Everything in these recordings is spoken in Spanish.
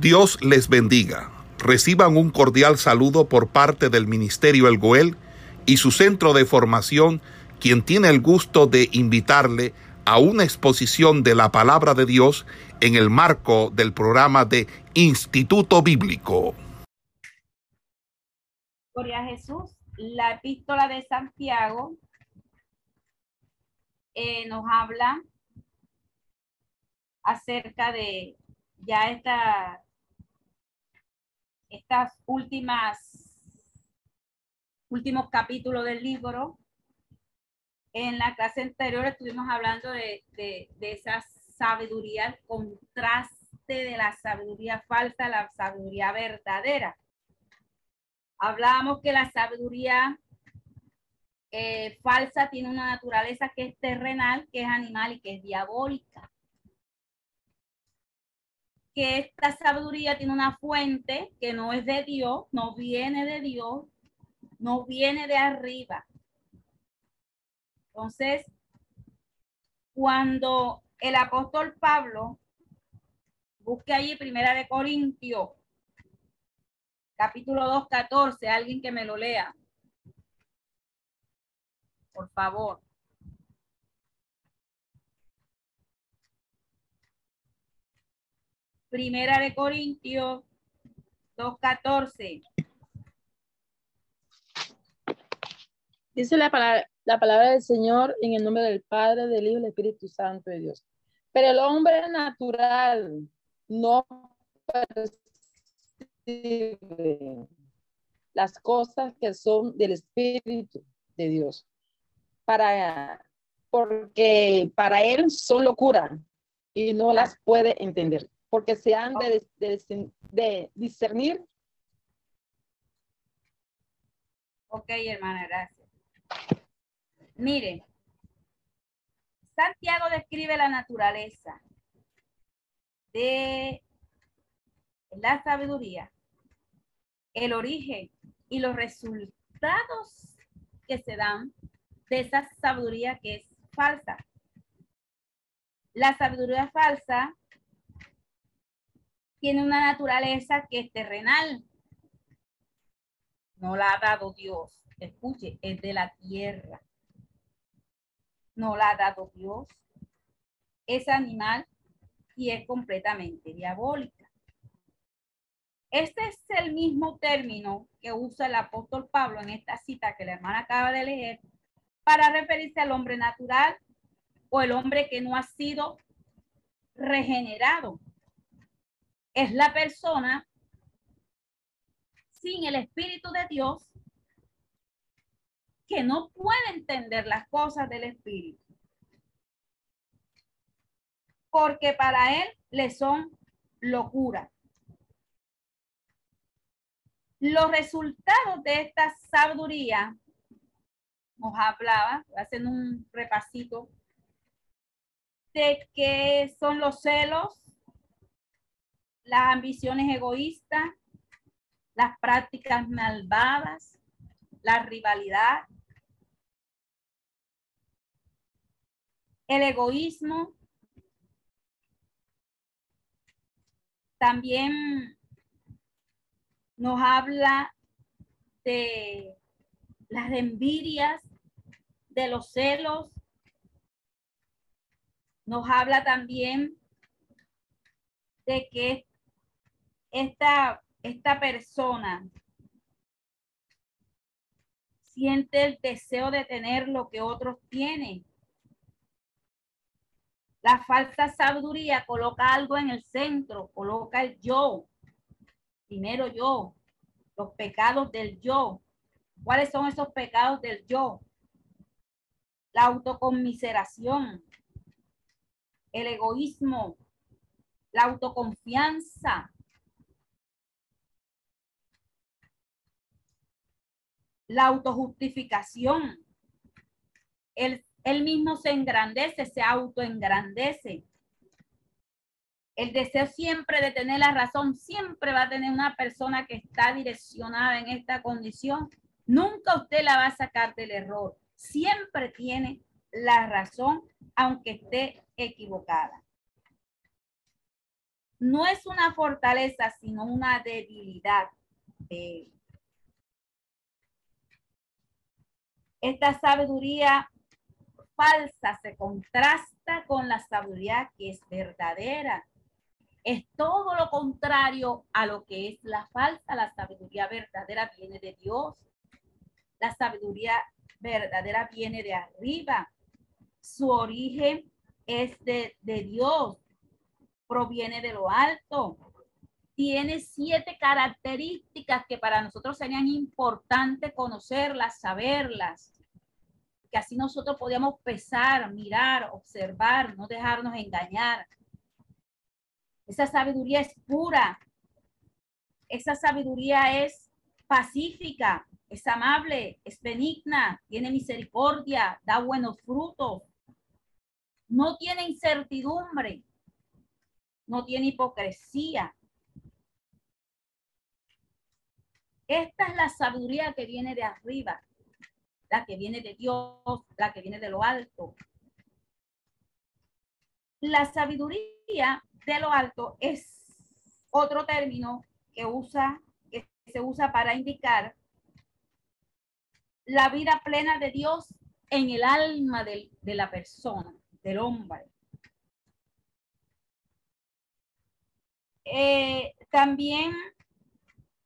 Dios les bendiga. Reciban un cordial saludo por parte del Ministerio El Goel y su centro de formación, quien tiene el gusto de invitarle a una exposición de la palabra de Dios en el marco del programa de Instituto Bíblico. Gloria a Jesús. La epístola de Santiago eh, nos habla acerca de ya esta, estas últimas, últimos capítulos del libro. En la clase anterior estuvimos hablando de, de, esa sabiduría, el contraste de la sabiduría falsa a la sabiduría verdadera. Hablábamos que la sabiduría eh, falsa tiene una naturaleza que es terrenal, que es animal y que es diabólica que esta sabiduría tiene una fuente que no es de Dios, no viene de Dios, no viene de arriba. Entonces, cuando el apóstol Pablo busque allí Primera de Corintios, capítulo 2, 14, alguien que me lo lea. Por favor. Primera de Corintios 2.14. Dice la palabra, la palabra del Señor en el nombre del Padre, del Hijo y del Espíritu Santo de Dios. Pero el hombre natural no percibe las cosas que son del Espíritu de Dios. Para, porque para él son locura y no las puede entender porque se han de, de, discernir. Ok, hermana, gracias. Mire, Santiago describe la naturaleza de la sabiduría, el origen y los resultados que se dan de esa sabiduría que es falsa. La sabiduría falsa tiene una naturaleza que es terrenal. No la ha dado Dios. Escuche, es de la tierra. No la ha dado Dios. Es animal y es completamente diabólica. Este es el mismo término que usa el apóstol Pablo en esta cita que la hermana acaba de leer para referirse al hombre natural o el hombre que no ha sido regenerado es la persona sin el Espíritu de Dios que no puede entender las cosas del Espíritu. Porque para él le son locura. Los resultados de esta sabiduría, nos hablaba, hacen un repasito, de que son los celos, las ambiciones egoístas, las prácticas malvadas, la rivalidad, el egoísmo. También nos habla de las envidias, de los celos. Nos habla también de que esta, esta persona siente el deseo de tener lo que otros tienen. La falsa sabiduría coloca algo en el centro, coloca el yo. Primero yo, los pecados del yo. ¿Cuáles son esos pecados del yo? La autoconmiseración, el egoísmo, la autoconfianza, la autojustificación. Él, mismo se engrandece, se autoengrandece. El deseo siempre de tener la razón, siempre va a tener una persona que está direccionada en esta condición. Nunca usted la va a sacar del error. Siempre tiene la razón, aunque esté equivocada. no es una fortaleza, sino una debilidad de Esta sabiduría falsa se contrasta con la sabiduría que es verdadera. Es todo lo contrario a lo que es la falsa. La sabiduría verdadera viene de Dios. La sabiduría verdadera viene de arriba. Su origen es de, de Dios. Proviene de lo alto. Tiene siete características que para nosotros serían importantes conocerlas, saberlas que así nosotros podíamos pesar, mirar, observar, no dejarnos engañar. Esa sabiduría es pura. Esa sabiduría es pacífica, es amable, es benigna, tiene misericordia, da buenos frutos. No tiene incertidumbre, no tiene hipocresía. Esta es la sabiduría que viene de arriba la que viene de Dios, la que viene de lo alto. La sabiduría de lo alto es otro término que usa, que se usa para indicar la vida plena de Dios en el alma de, de la persona, del hombre. Eh, también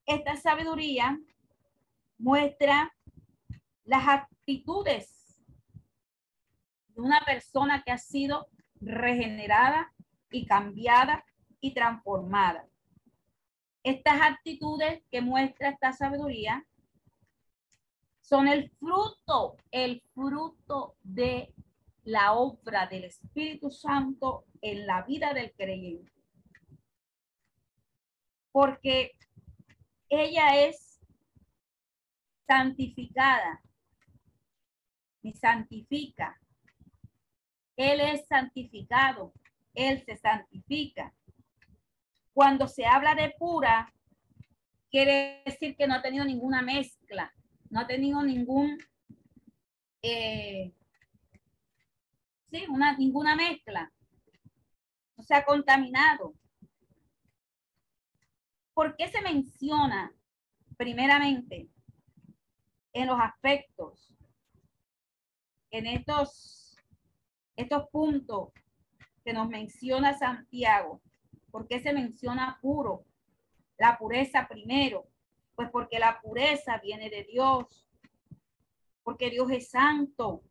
esta sabiduría muestra las actitudes de una persona que ha sido regenerada y cambiada y transformada. Estas actitudes que muestra esta sabiduría son el fruto, el fruto de la obra del Espíritu Santo en la vida del creyente. Porque ella es santificada y santifica. Él es santificado, Él se santifica. Cuando se habla de pura, quiere decir que no ha tenido ninguna mezcla, no ha tenido ningún, eh, sí, una, ninguna mezcla, no se ha contaminado. ¿Por qué se menciona primeramente en los aspectos en estos, estos puntos que nos menciona Santiago, ¿por qué se menciona puro? La pureza primero, pues porque la pureza viene de Dios, porque Dios es santo,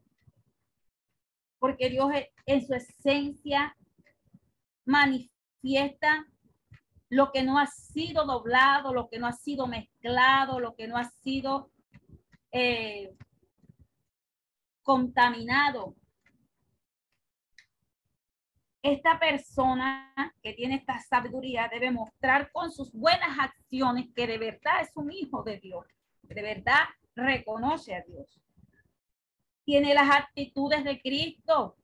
porque Dios en su esencia manifiesta lo que no ha sido doblado, lo que no ha sido mezclado, lo que no ha sido eh, contaminado. Esta persona que tiene esta sabiduría debe mostrar con sus buenas acciones que de verdad es un hijo de Dios, de verdad reconoce a Dios. Tiene las actitudes de Cristo,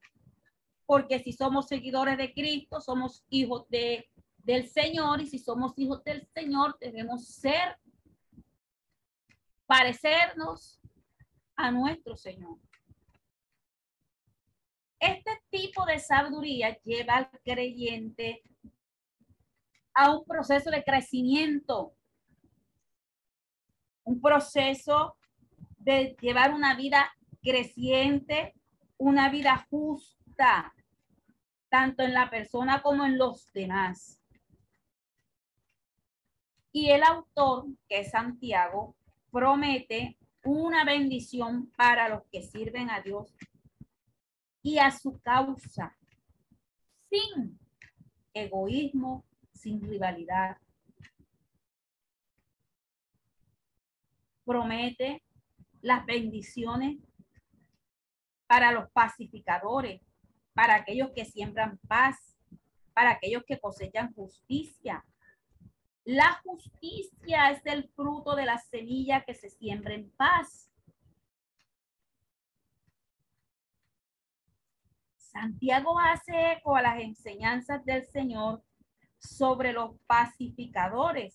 porque si somos seguidores de Cristo, somos hijos de, del Señor, y si somos hijos del Señor, debemos ser, parecernos a nuestro Señor. Este tipo de sabiduría lleva al creyente a un proceso de crecimiento, un proceso de llevar una vida creciente, una vida justa, tanto en la persona como en los demás. Y el autor, que es Santiago, promete una bendición para los que sirven a Dios y a su causa, sin egoísmo, sin rivalidad. Promete las bendiciones para los pacificadores, para aquellos que siembran paz, para aquellos que cosechan justicia. La justicia es el fruto de la semilla que se siembra en paz. Santiago hace eco a las enseñanzas del Señor sobre los pacificadores.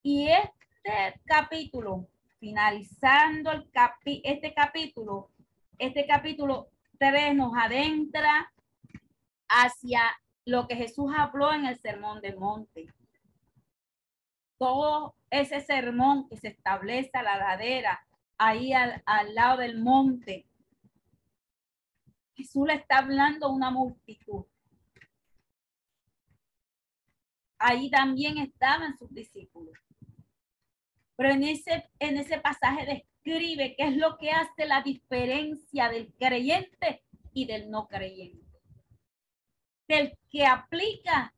Y este capítulo, finalizando el capi este capítulo, este capítulo 3 nos adentra hacia lo que Jesús habló en el sermón del monte. Todo ese sermón que se establece a la ladera, ahí al, al lado del monte. Jesús le está hablando a una multitud. Ahí también estaban sus discípulos. Pero en ese, en ese pasaje describe qué es lo que hace la diferencia del creyente y del no creyente. Del que aplica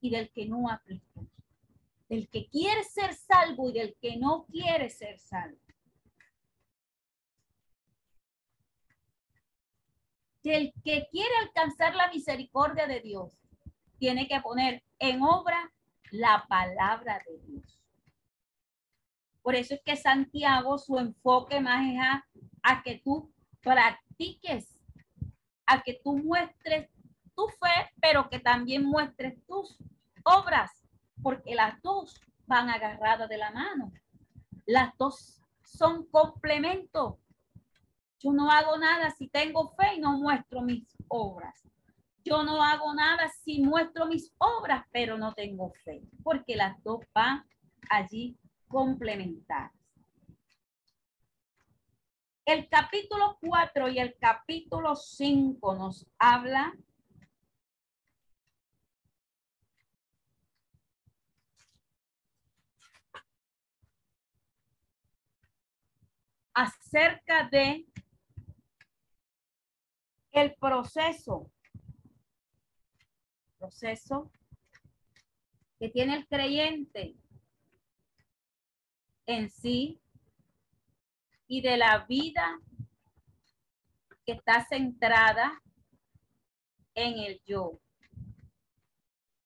y del que no aplica. Del que quiere ser salvo y del que no quiere ser salvo. Del que quiere alcanzar la misericordia de Dios tiene que poner en obra la palabra de Dios. Por eso es que Santiago, su enfoque más es a, que tú practiques, a que tú muestres tu fe, pero que también muestres tus obras, porque las dos van agarradas de la mano. Las dos son complementos. Yo no hago nada si tengo fe y no muestro mis obras. Yo no hago nada si muestro mis obras, pero no tengo fe, porque las dos van allí complementarias. El capítulo 4 y el capítulo 5 nos habla acerca de el proceso proceso que tiene el creyente en sí y de la vida que está centrada en el yo.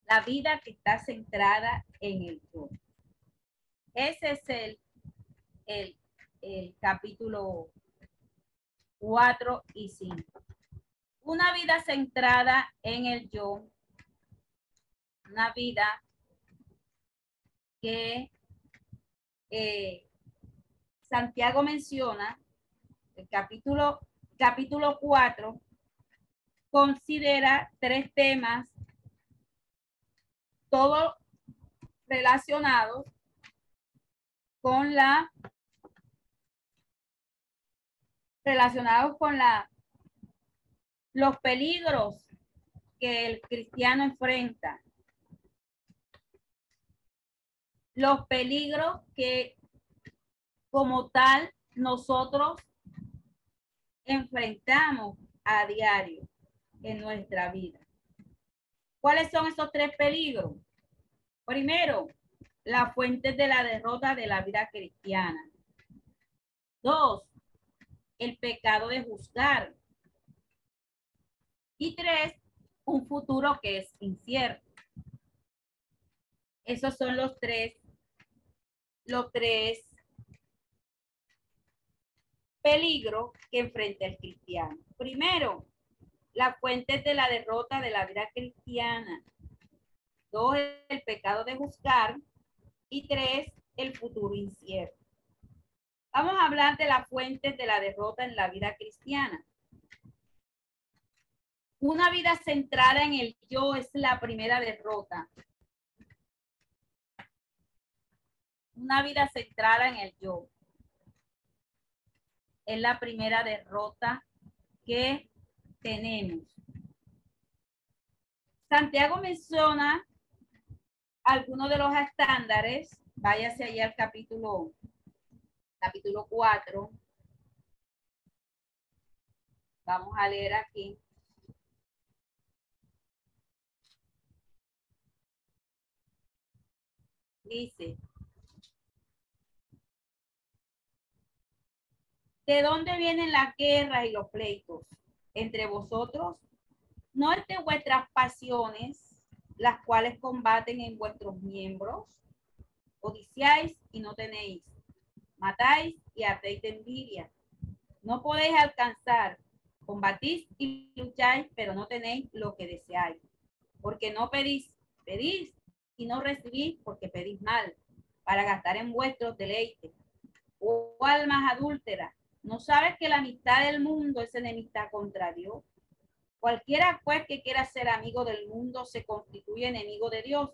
La vida que está centrada en el yo. Ese es el, el, el capítulo 4 y 5. Una vida centrada en el yo. Una vida que eh, Santiago menciona, el capítulo, capítulo 4, considera tres temas, todos relacionados con la relacionados con la los peligros que el cristiano enfrenta los peligros que como tal nosotros enfrentamos a diario en nuestra vida. ¿Cuáles son esos tres peligros? Primero, la fuente de la derrota de la vida cristiana. Dos, el pecado de juzgar. Y tres, un futuro que es incierto. Esos son los tres los tres peligros que enfrenta el cristiano. Primero, la fuente de la derrota de la vida cristiana. Dos, el pecado de juzgar. Y tres, el futuro incierto. Vamos a hablar de la fuente de la derrota en la vida cristiana. Una vida centrada en el yo es la primera derrota. Una vida centrada en el yo. Es la primera derrota que tenemos. Santiago menciona algunos de los estándares. Váyase allá al capítulo, capítulo 4. Vamos a leer aquí. Dice, ¿De dónde vienen las guerras y los pleitos entre vosotros? ¿No es de vuestras pasiones las cuales combaten en vuestros miembros? Odiciáis y no tenéis. Matáis y hacéis de envidia. No podéis alcanzar. Combatís y lucháis, pero no tenéis lo que deseáis. Porque no pedís, pedís y no recibís porque pedís mal, para gastar en vuestros deleites. Oh almas adúlteras, ¿No sabes que la amistad del mundo es enemistad contra Dios? Cualquiera pues que quiera ser amigo del mundo se constituye enemigo de Dios.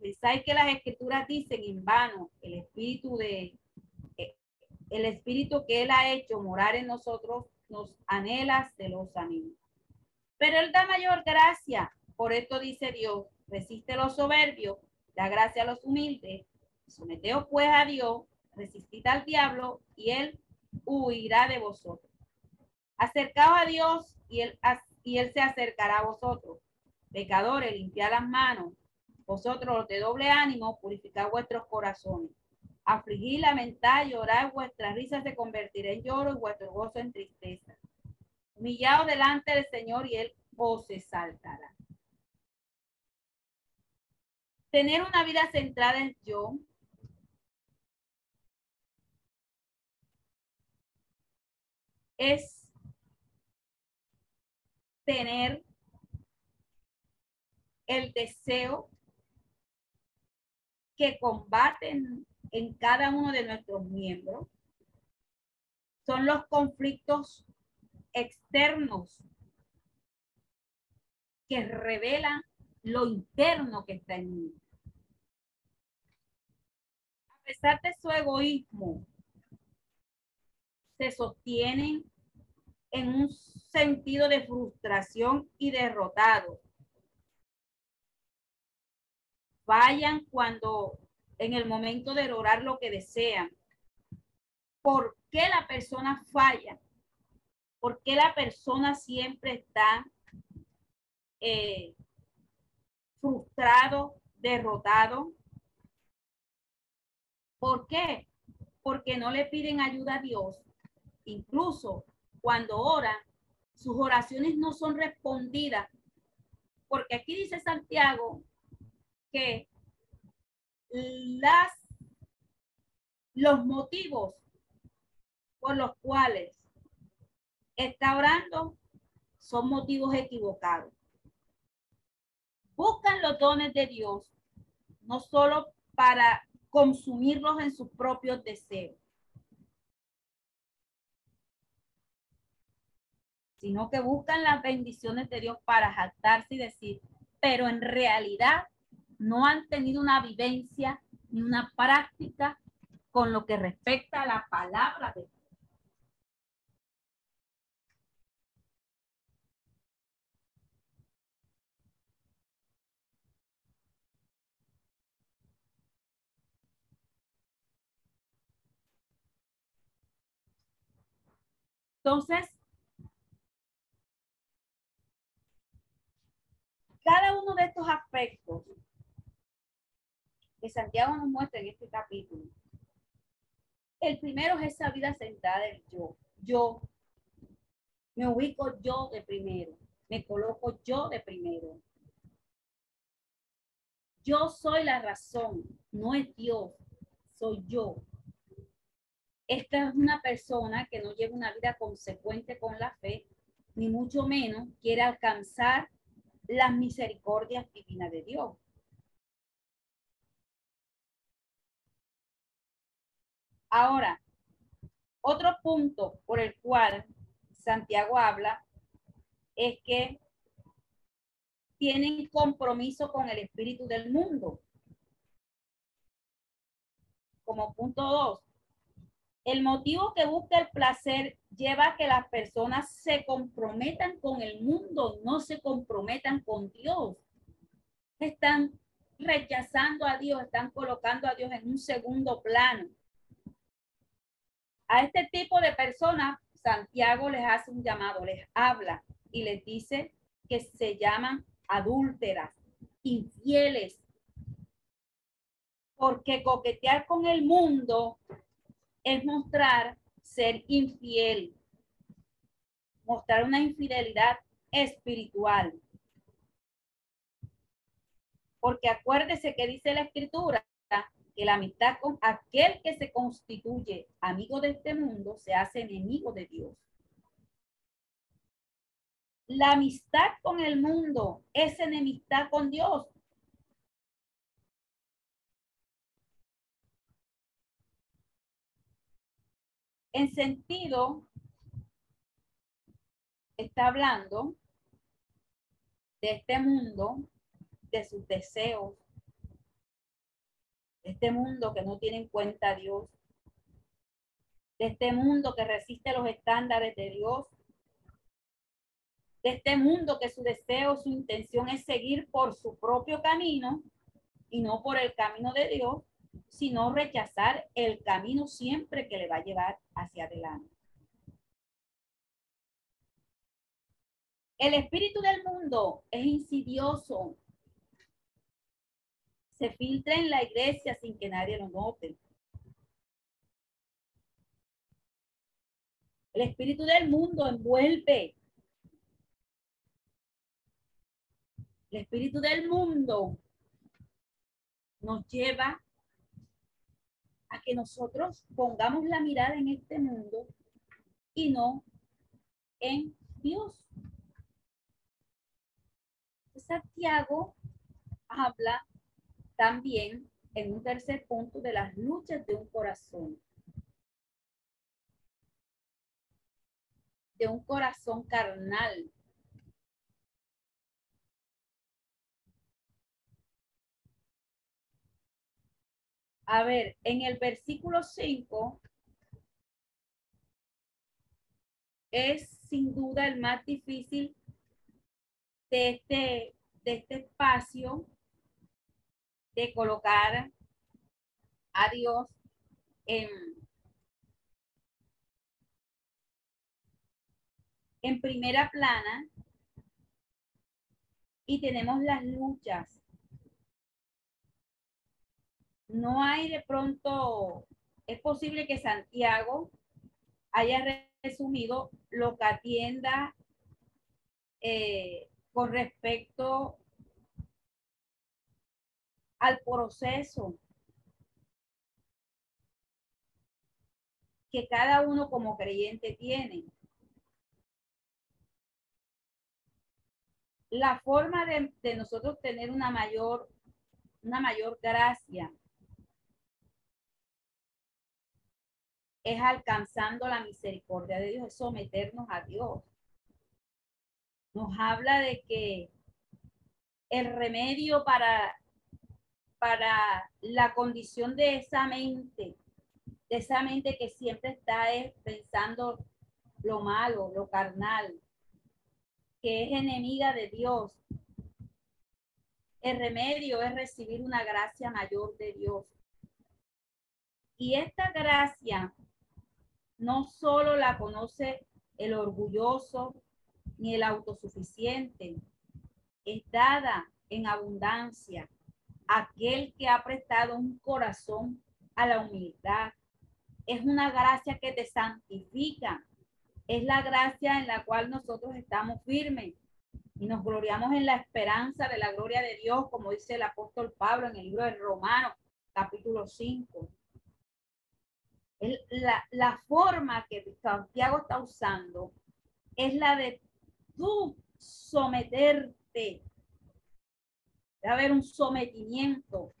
Pensáis que las escrituras dicen en vano el espíritu de eh, el espíritu que él ha hecho morar en nosotros nos anhela celosamente. Pero él da mayor gracia. Por esto dice Dios, resiste los soberbios, da gracia a los humildes. Someteos pues a Dios, resistid al diablo y él huirá de vosotros. Acercaos a Dios y él, y él se acercará a vosotros. Pecadores, limpiad las manos. Vosotros los de doble ánimo, purificad vuestros corazones. Afligid, lamentad, llorad, vuestras risas se convertirá en lloro y vuestro gozo en tristeza. Humillaos delante del Señor y Él os exaltará. Tener una vida centrada en yo es tener el deseo que combaten en cada uno de nuestros miembros son los conflictos externos que revelan lo interno que está en mí. Pesar de su egoísmo, se sostienen en un sentido de frustración y derrotado. Vayan cuando en el momento de lograr lo que desean. ¿Por qué la persona falla? ¿Por qué la persona siempre está eh, frustrado, derrotado? ¿Por qué? Porque no le piden ayuda a Dios. Incluso cuando oran, sus oraciones no son respondidas. Porque aquí dice Santiago que las, los motivos por los cuales está orando son motivos equivocados. Buscan los dones de Dios, no solo para consumirlos en sus propios deseos, sino que buscan las bendiciones de Dios para jactarse y decir, pero en realidad no han tenido una vivencia ni una práctica con lo que respecta a la palabra de Dios. Entonces, cada uno de estos aspectos que Santiago nos muestra en este capítulo. El primero es esa vida sentada del yo. Yo me ubico yo de primero. Me coloco yo de primero. Yo soy la razón, no es Dios, soy yo. Esta es una persona que no lleva una vida consecuente con la fe, ni mucho menos quiere alcanzar las misericordias divinas de Dios. Ahora, otro punto por el cual Santiago habla es que tienen compromiso con el espíritu del mundo. Como punto dos, el motivo que busca el placer lleva a que las personas se comprometan con el mundo, no se comprometan con Dios. Están rechazando a Dios, están colocando a Dios en un segundo plano. A este tipo de personas, Santiago les hace un llamado, les habla y les dice que se llaman adúlteras, infieles, porque coquetear con el mundo es mostrar ser infiel, mostrar una infidelidad espiritual. Porque acuérdese que dice la escritura que la amistad con aquel que se constituye amigo de este mundo se hace enemigo de Dios. La amistad con el mundo es enemistad con Dios. En sentido, está hablando de este mundo, de sus deseos, de este mundo que no tiene en cuenta a Dios, de este mundo que resiste los estándares de Dios, de este mundo que su deseo, su intención es seguir por su propio camino y no por el camino de Dios, sino rechazar el camino siempre que le va a llevar hacia adelante. El espíritu del mundo es insidioso. Se filtra en la iglesia sin que nadie lo note. El espíritu del mundo envuelve. El espíritu del mundo nos lleva a que nosotros pongamos la mirada en este mundo y no en Dios. Santiago habla también en un tercer punto de las luchas de un corazón. De un corazón carnal. A ver, en el versículo 5 es sin duda el más difícil de este, de este espacio de colocar a Dios en, en primera plana y tenemos las luchas. No hay de pronto, es posible que Santiago haya resumido lo que atienda eh, con respecto al proceso que cada uno como creyente tiene. La forma de, de, nosotros tener una mayor, una mayor gracia es alcanzando la misericordia de Dios, es someternos a Dios nos habla de que el remedio para, para la condición de esa mente, de esa mente que siempre está pensando lo malo, lo carnal, que es enemiga de Dios. El remedio es recibir una gracia mayor de Dios. Y esta gracia no solo la conoce el orgulloso, ni el autosuficiente. Es dada en abundancia aquel que ha prestado un corazón a la humildad. Es una gracia que te santifica. Es la gracia en la cual nosotros estamos firmes y nos gloriamos en la esperanza de la gloria de Dios, como dice el apóstol Pablo en el libro de Romanos, capítulo 5. La, la forma que Santiago está usando es la de tú someterte. Debe haber un sometimiento,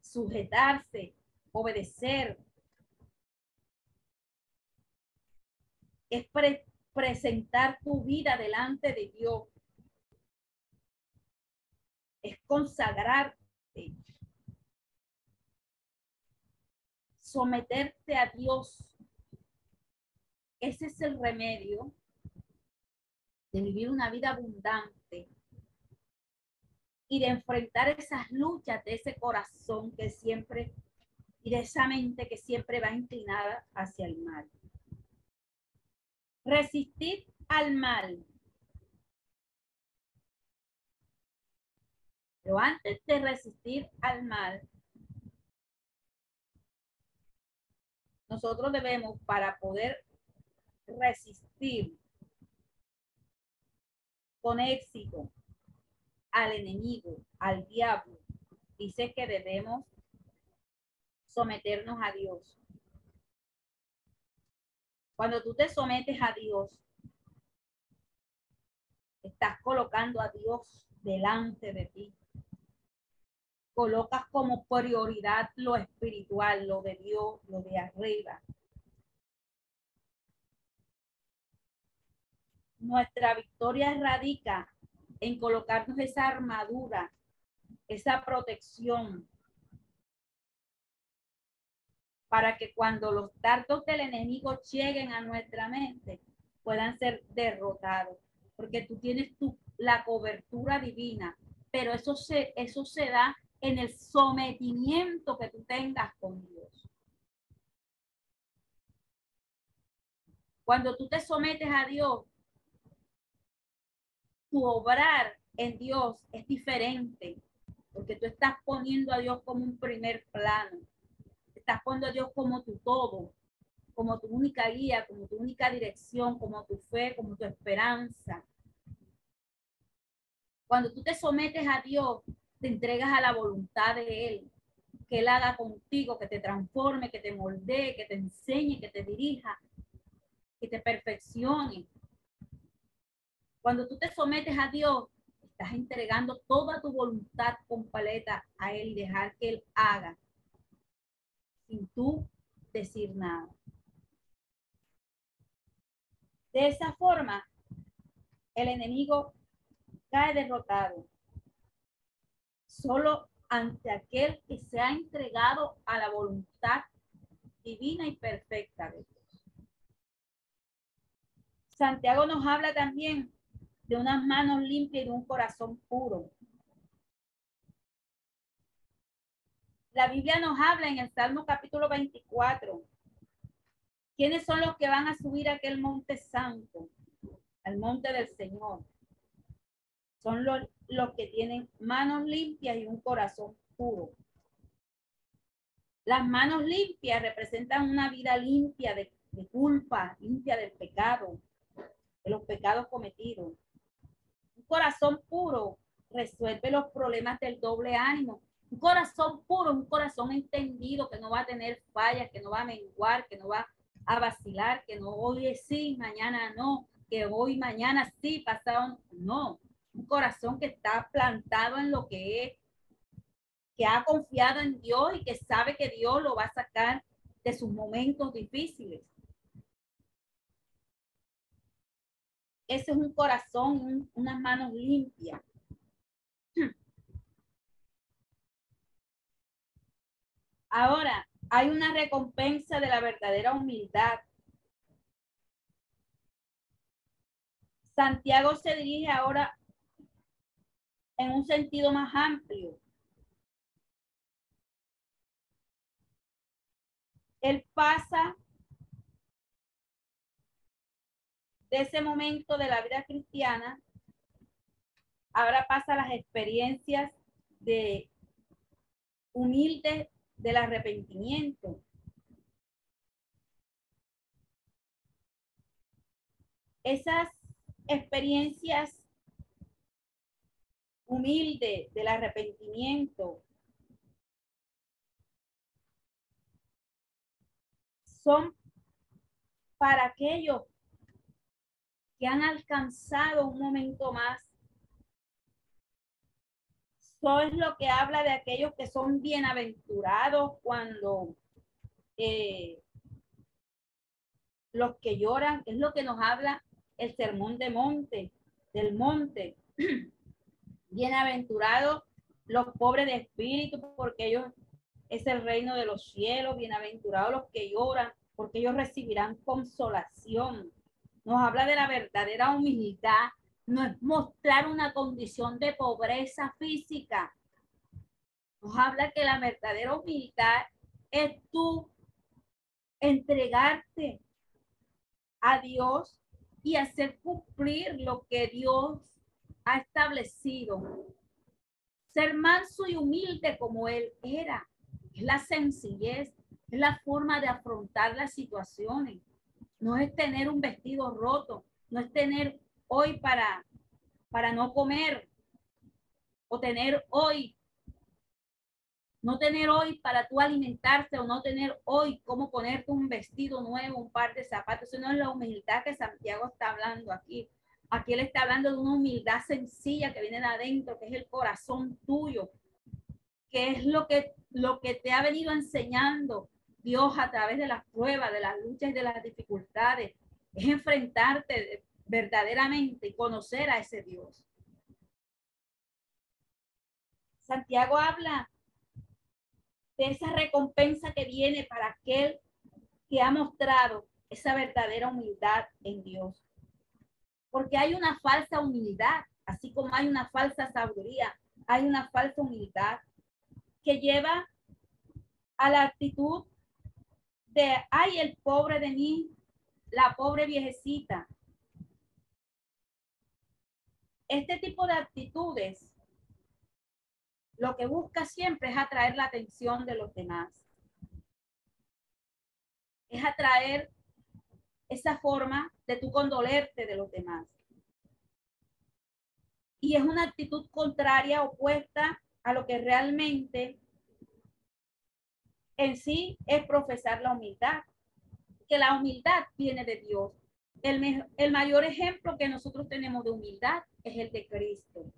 sujetarse, obedecer. Es presentar tu vida delante de Dios. Es consagrarte. Someterte a Dios. Ese es el remedio de vivir una vida abundante y de enfrentar esas luchas de ese corazón que siempre y de esa mente que siempre va inclinada hacia el mal. Resistir al mal. Pero antes de resistir al mal, nosotros debemos, para poder resistir con éxito al enemigo, al diablo, dice que debemos someternos a Dios. Cuando tú te sometes a Dios, estás colocando a Dios delante de ti. Colocas como prioridad lo espiritual, lo de Dios, lo de arriba. nuestra victoria radica en colocarnos esa armadura, esa protección, para que cuando los dardos del enemigo lleguen a nuestra mente, puedan ser derrotados, porque tú tienes tu, la cobertura divina, pero eso se, eso se da en el sometimiento que tú tengas con Dios. Cuando tú te sometes a Dios, tu obrar en Dios es diferente, porque tú estás poniendo a Dios como un primer plano. Estás poniendo a Dios como tu todo, como tu única guía, como tu única dirección, como tu fe, como tu esperanza. Cuando tú te sometes a Dios, te entregas a la voluntad de Él, que Él haga contigo, que te transforme, que te moldee, que te enseñe, que te dirija, que te perfeccione. Cuando tú te sometes a Dios, estás entregando toda tu voluntad completa a Él dejar que Él haga sin tú decir nada. De esa forma, el enemigo cae derrotado solo ante aquel que se ha entregado a la voluntad divina y perfecta de Dios. Santiago nos habla también de unas manos limpias y de un corazón puro. La Biblia nos habla en el Salmo capítulo 24. ¿Quiénes son los que van a subir a aquel monte santo, al monte del Señor? Son los, los que tienen manos limpias y un corazón puro. Las manos limpias representan una vida limpia de, culpa, limpia del pecado, de los pecados cometidos. Un corazón puro resuelve los problemas del doble ánimo. Un corazón puro, un corazón entendido que no va a tener fallas, que no va a menguar, que no va a vacilar, que no hoy sí, mañana no, que hoy, mañana sí, pasado no un corazón que está plantado en lo que es, que ha confiado en Dios y que sabe que Dios lo va a sacar de sus momentos difíciles. Ese es un corazón, unas manos limpias. Ahora, hay una recompensa de la verdadera humildad. Santiago se dirige ahora en un sentido más amplio. Él pasa de ese momento de la vida cristiana, ahora pasa las experiencias de humilde del arrepentimiento. Esas experiencias humilde del arrepentimiento. Son para aquellos que han alcanzado un momento más. Eso es lo que habla de aquellos que son bienaventurados cuando eh, los que lloran, es lo que nos habla el sermón de monte, del monte. Bienaventurados los pobres de espíritu, porque ellos es el reino de los cielos. Bienaventurados los que lloran, porque ellos recibirán consolación. Nos habla de la verdadera humildad. No es mostrar una condición de pobreza física. Nos habla que la verdadera humildad es tú entregarte a Dios y hacer cumplir lo que Dios ha establecido. Ser manso y humilde como él era. Es la sencillez, es la forma de afrontar las situaciones. No es tener un vestido roto, no es tener hoy para, para no comer o tener hoy no tener hoy para tú alimentarte o no tener hoy cómo ponerte un vestido nuevo, un par de zapatos. Eso no es la humildad que Santiago está hablando aquí. Aquí él está hablando de una humildad sencilla que viene de adentro, que es el corazón tuyo, que es lo que, lo que te ha venido enseñando Dios a través de las pruebas, de las luchas y de las dificultades. Es enfrentarte verdaderamente y conocer a ese Dios. Santiago habla de esa recompensa que viene para aquel que ha mostrado esa verdadera humildad en Dios. Porque hay una falsa humildad, así como hay una falsa sabiduría, hay una falsa humildad que lleva a la actitud de, ay, el pobre de mí, la pobre viejecita. Este tipo de actitudes lo que busca siempre es atraer la atención de los demás. Es atraer esa forma de tu condolerte de los demás. Y es una actitud contraria, opuesta a lo que realmente en sí es profesar la humildad, que la humildad viene de Dios. El, el mayor ejemplo que nosotros tenemos de humildad es el de Cristo.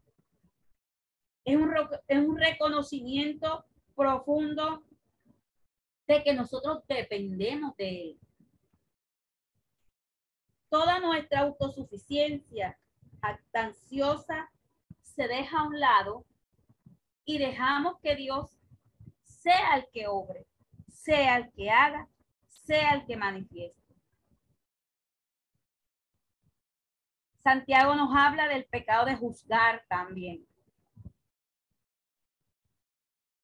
Es un, es un reconocimiento profundo de que nosotros dependemos de Él. Toda nuestra autosuficiencia actanciosa se deja a un lado y dejamos que Dios sea el que obre, sea el que haga, sea el que manifieste. Santiago nos habla del pecado de juzgar también.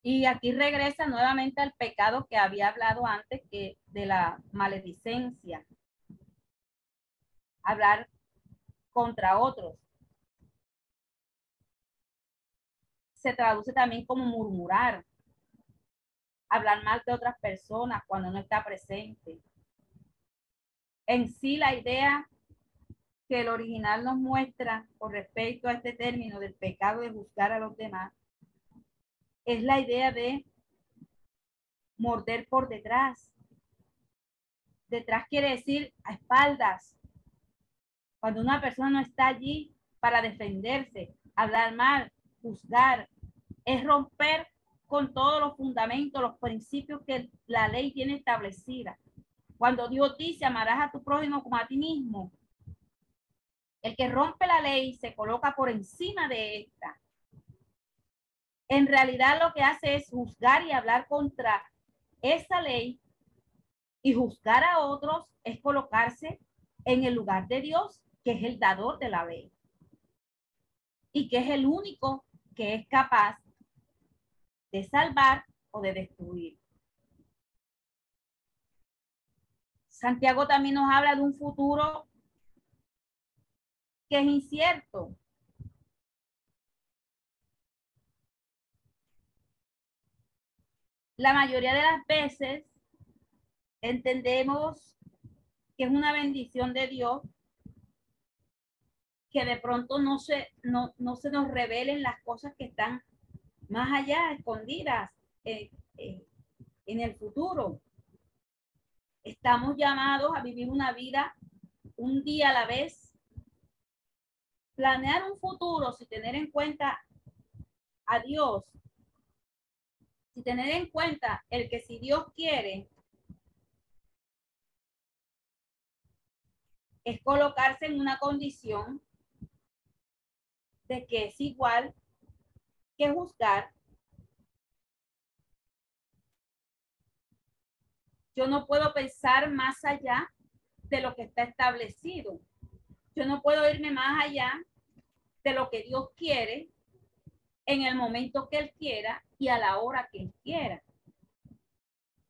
Y aquí regresa nuevamente al pecado que había hablado antes, que de la maledicencia. Hablar contra otros. Se traduce también como murmurar. Hablar mal de otras personas cuando no está presente. En sí la idea que el original nos muestra con respecto a este término del pecado de juzgar a los demás es la idea de morder por detrás. Detrás quiere decir a espaldas. Cuando una persona no está allí para defenderse, hablar mal, juzgar, es romper con todos los fundamentos, los principios que la ley tiene establecida. Cuando Dios dice, amarás a tu prójimo como a ti mismo, el que rompe la ley se coloca por encima de esta en realidad lo que hace es juzgar y hablar contra esa ley y juzgar a otros es colocarse en el lugar de Dios, que es el dador de la ley y que es el único que es capaz de salvar o de destruir. Santiago también nos habla de un futuro que es incierto, la mayoría de las veces entendemos que es una bendición de Dios que de pronto no se, no, se nos revelen las cosas que están más allá, escondidas en el futuro. Estamos llamados a vivir una vida un día a la vez. Planear un futuro sin tener en cuenta a Dios y tener en cuenta el que si Dios quiere, es colocarse en una condición de que es igual que juzgar. Yo no puedo pensar más allá de lo que está establecido. Yo no puedo irme más allá de lo que Dios quiere en el momento que Él quiera y a la hora que Él quiera.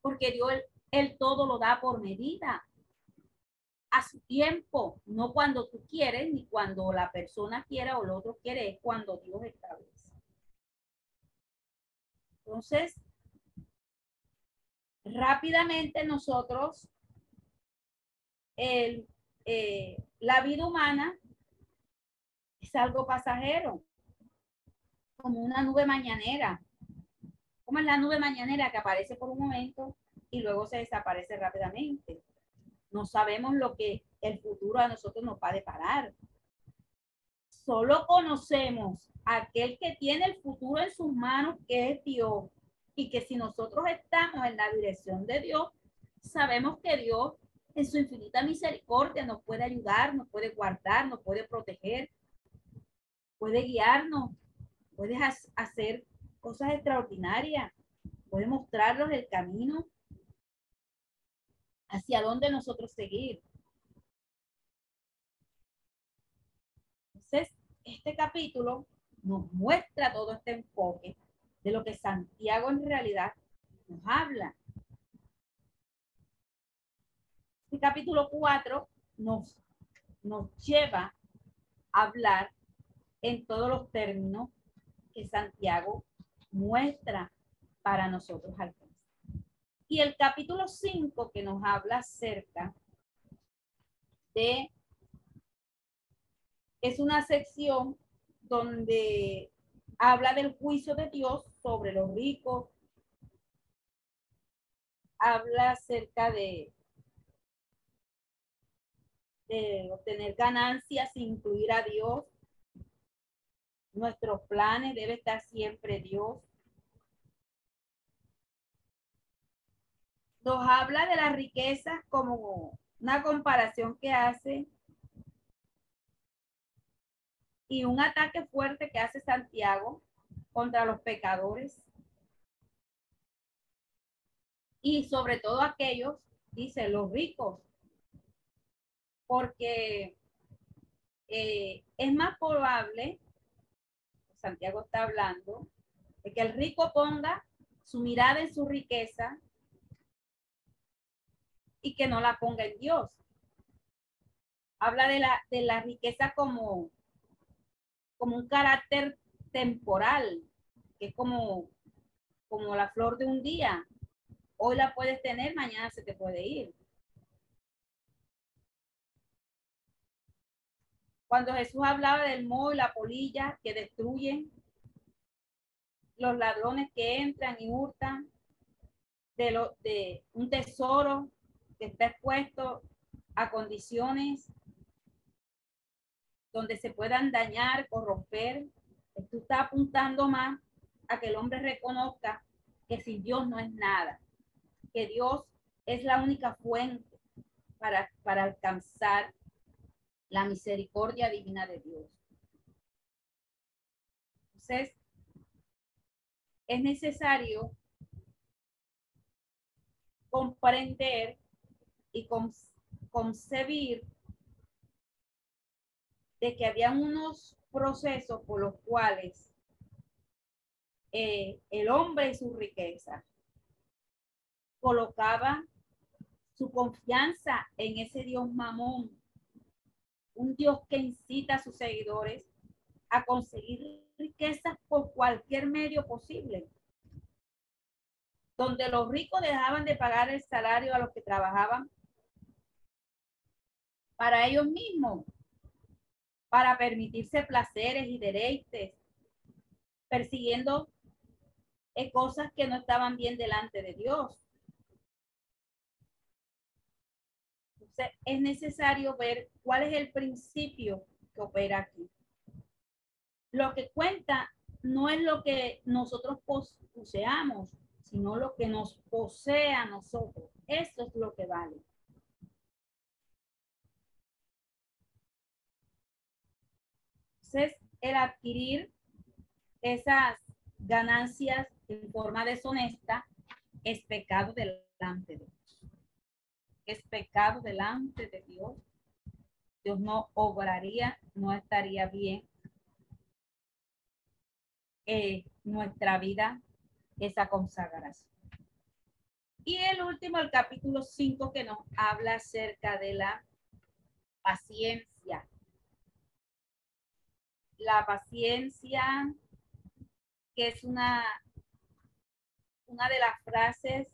Porque Dios, él, todo lo da por medida, a su tiempo, no cuando tú quieres, ni cuando la persona quiera o el otro quiere, es cuando Dios establece. Entonces, rápidamente nosotros, el, eh, la vida humana es algo pasajero como una nube mañanera. Como es la nube mañanera que aparece por un momento y luego se desaparece rápidamente. No sabemos lo que el futuro a nosotros nos va a deparar. Solo conocemos aquel que tiene el futuro en sus manos, que es Dios. Y que si nosotros estamos en la dirección de Dios, sabemos que Dios en su infinita misericordia nos puede ayudar, nos puede guardar, nos puede proteger, puede guiarnos, puedes hacer cosas extraordinarias, puede mostrarnos el camino hacia dónde nosotros seguir. Entonces, este capítulo nos muestra todo este enfoque de lo que Santiago en realidad nos habla. Este capítulo 4 nos, nos lleva a hablar en todos los términos que Santiago muestra para nosotros alcanzar. Y el capítulo 5 que nos habla acerca de, es una sección donde habla del juicio de Dios sobre los ricos, habla acerca de, de obtener ganancias, incluir a Dios. Nuestros planes debe estar siempre Dios. Nos habla de las riquezas como una comparación que hace y un ataque fuerte que hace Santiago contra los pecadores. Y sobre todo aquellos, dice, los ricos, porque eh, es más probable, Santiago está hablando, de que el rico ponga su mirada en su riqueza y que no la ponga en Dios. Habla de la, de la riqueza como como un carácter temporal, que es como, como la flor de un día. Hoy la puedes tener, mañana se te puede ir. Cuando Jesús hablaba del moho y la polilla que destruyen, los ladrones que entran y hurtan, de, lo, de un tesoro que está expuesto a condiciones donde se puedan dañar, corromper. Esto está apuntando más a que el hombre reconozca que sin Dios no es nada, que Dios es la única fuente para, para alcanzar la misericordia divina de Dios. Entonces, es necesario comprender y concebir de que había unos procesos por los cuales eh, el hombre y su riqueza colocaba su confianza en ese Dios mamón, un Dios que incita a sus seguidores a conseguir riquezas por cualquier medio posible, donde los ricos dejaban de pagar el salario a los que trabajaban para ellos mismos para permitirse placeres y deleites, persiguiendo eh, cosas que no estaban bien delante de Dios. Entonces, es necesario ver cuál es el principio que opera aquí. Lo que cuenta no es lo que nosotros poseamos, sino lo que nos posee a nosotros. Eso es lo que vale. Entonces, el adquirir esas ganancias en forma deshonesta es pecado delante de Dios. Es pecado delante de Dios. Dios no obraría, no estaría bien en nuestra vida esa consagración. Y el último, el capítulo 5, que nos habla acerca de la paciencia la paciencia, que es una, una de las frases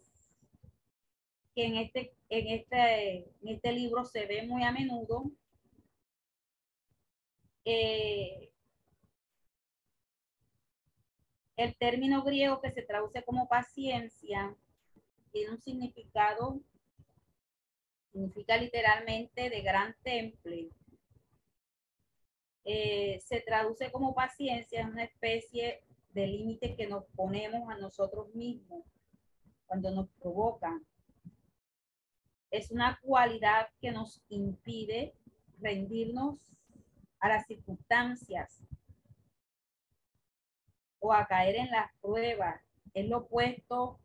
que en este, en, este, en este libro se ve muy a menudo. Eh, el término griego que se traduce como paciencia tiene un significado, significa literalmente de gran temple eh, se traduce como paciencia, es una especie de límite que nos ponemos a nosotros mismos cuando nos provocan. Es una cualidad que nos impide rendirnos a las circunstancias o a caer en las pruebas. Es lo opuesto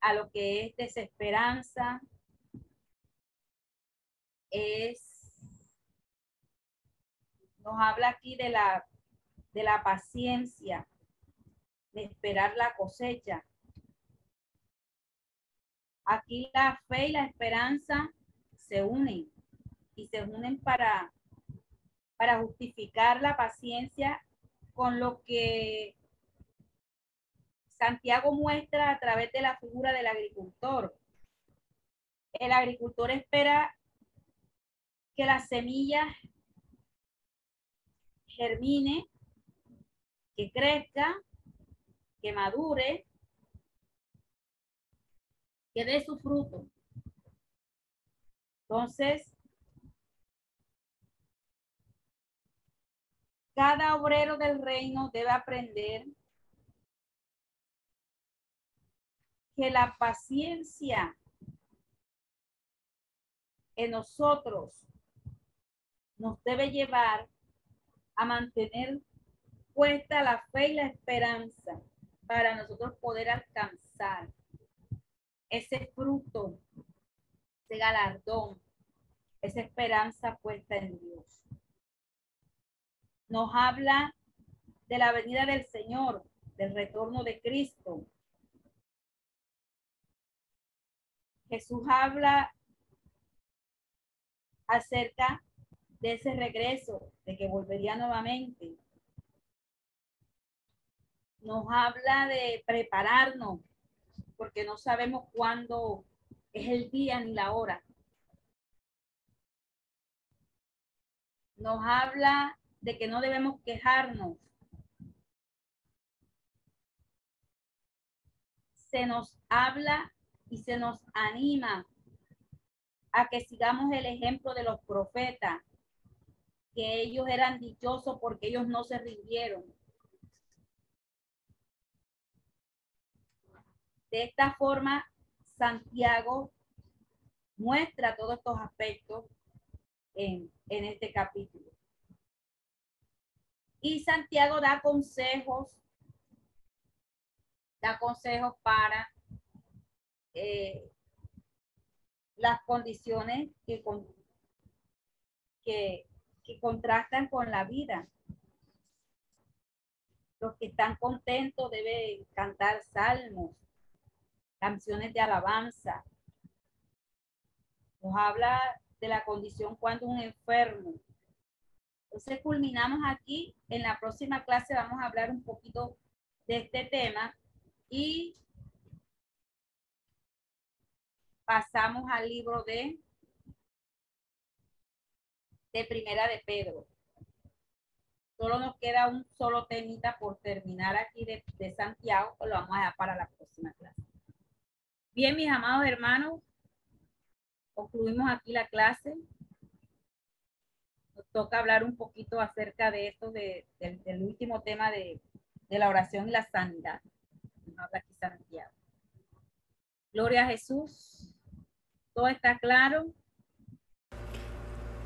a lo que es desesperanza, es, nos habla aquí de la, de la paciencia, de esperar la cosecha. Aquí la fe y la esperanza se unen y se unen para, para justificar la paciencia con lo que Santiago muestra a través de la figura del agricultor. El agricultor espera que la semilla germine, que crezca, que madure, que dé su fruto. Entonces, cada obrero del reino debe aprender que la paciencia en nosotros nos debe llevar a mantener puesta la fe y la esperanza para nosotros poder alcanzar ese fruto, ese galardón, esa esperanza puesta en Dios. Nos habla de la venida del Señor, del retorno de Cristo. Jesús habla acerca de ese regreso, de que volvería nuevamente. Nos habla de prepararnos, porque no sabemos cuándo es el día ni la hora. Nos habla de que no debemos quejarnos. Se nos habla y se nos anima a que sigamos el ejemplo de los profetas, que ellos eran dichosos porque ellos no se rindieron. De esta forma, Santiago muestra todos estos aspectos en, en este capítulo. Y Santiago da consejos, da consejos para eh, las condiciones que, que, que contrastan con la vida. Los que están contentos deben cantar salmos, canciones de alabanza. Nos habla de la condición cuando un enfermo. Entonces culminamos aquí. En la próxima clase vamos a hablar un poquito de este tema y pasamos al libro de de Primera de Pedro. Solo nos queda un solo temita por terminar aquí de, Santiago, lo vamos a dejar para la próxima clase. Bien, mis amados hermanos, concluimos aquí la clase. Nos toca hablar un poquito acerca de esto, de, del último tema de, de, la oración y la sanidad. Nos habla aquí Santiago. Gloria a Jesús. ¿Todo está claro?